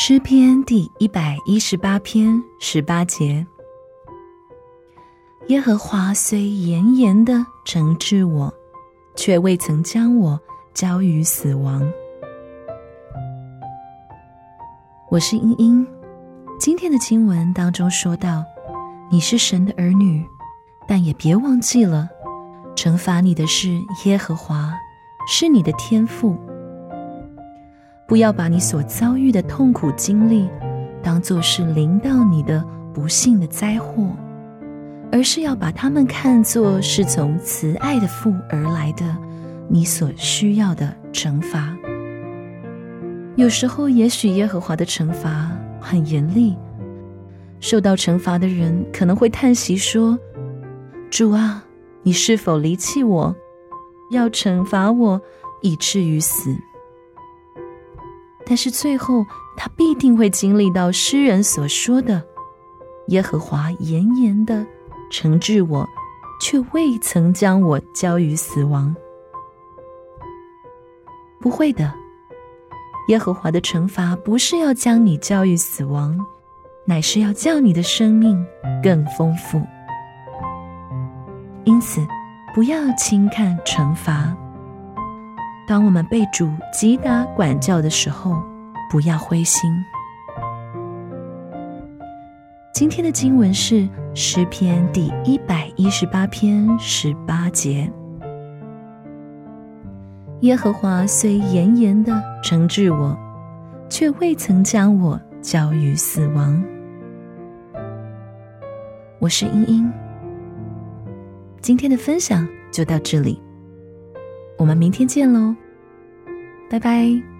诗篇第一百一十八篇十八节：耶和华虽严严的惩治我，却未曾将我交于死亡。我是英英。今天的经文当中说到，你是神的儿女，但也别忘记了，惩罚你的是耶和华，是你的天赋。不要把你所遭遇的痛苦经历当作是临到你的不幸的灾祸，而是要把它们看作是从慈爱的父而来的你所需要的惩罚。有时候，也许耶和华的惩罚很严厉，受到惩罚的人可能会叹息说：“主啊，你是否离弃我，要惩罚我以至于死？”但是最后，他必定会经历到诗人所说的：“耶和华严严的惩治我，却未曾将我交于死亡。”不会的，耶和华的惩罚不是要将你交于死亡，乃是要叫你的生命更丰富。因此，不要轻看惩罚。当我们被主击打管教的时候，不要灰心。今天的经文是诗篇第一百一十八篇十八节：耶和华虽严严的惩治我，却未曾将我交于死亡。我是英英，今天的分享就到这里。我们明天见喽，拜拜。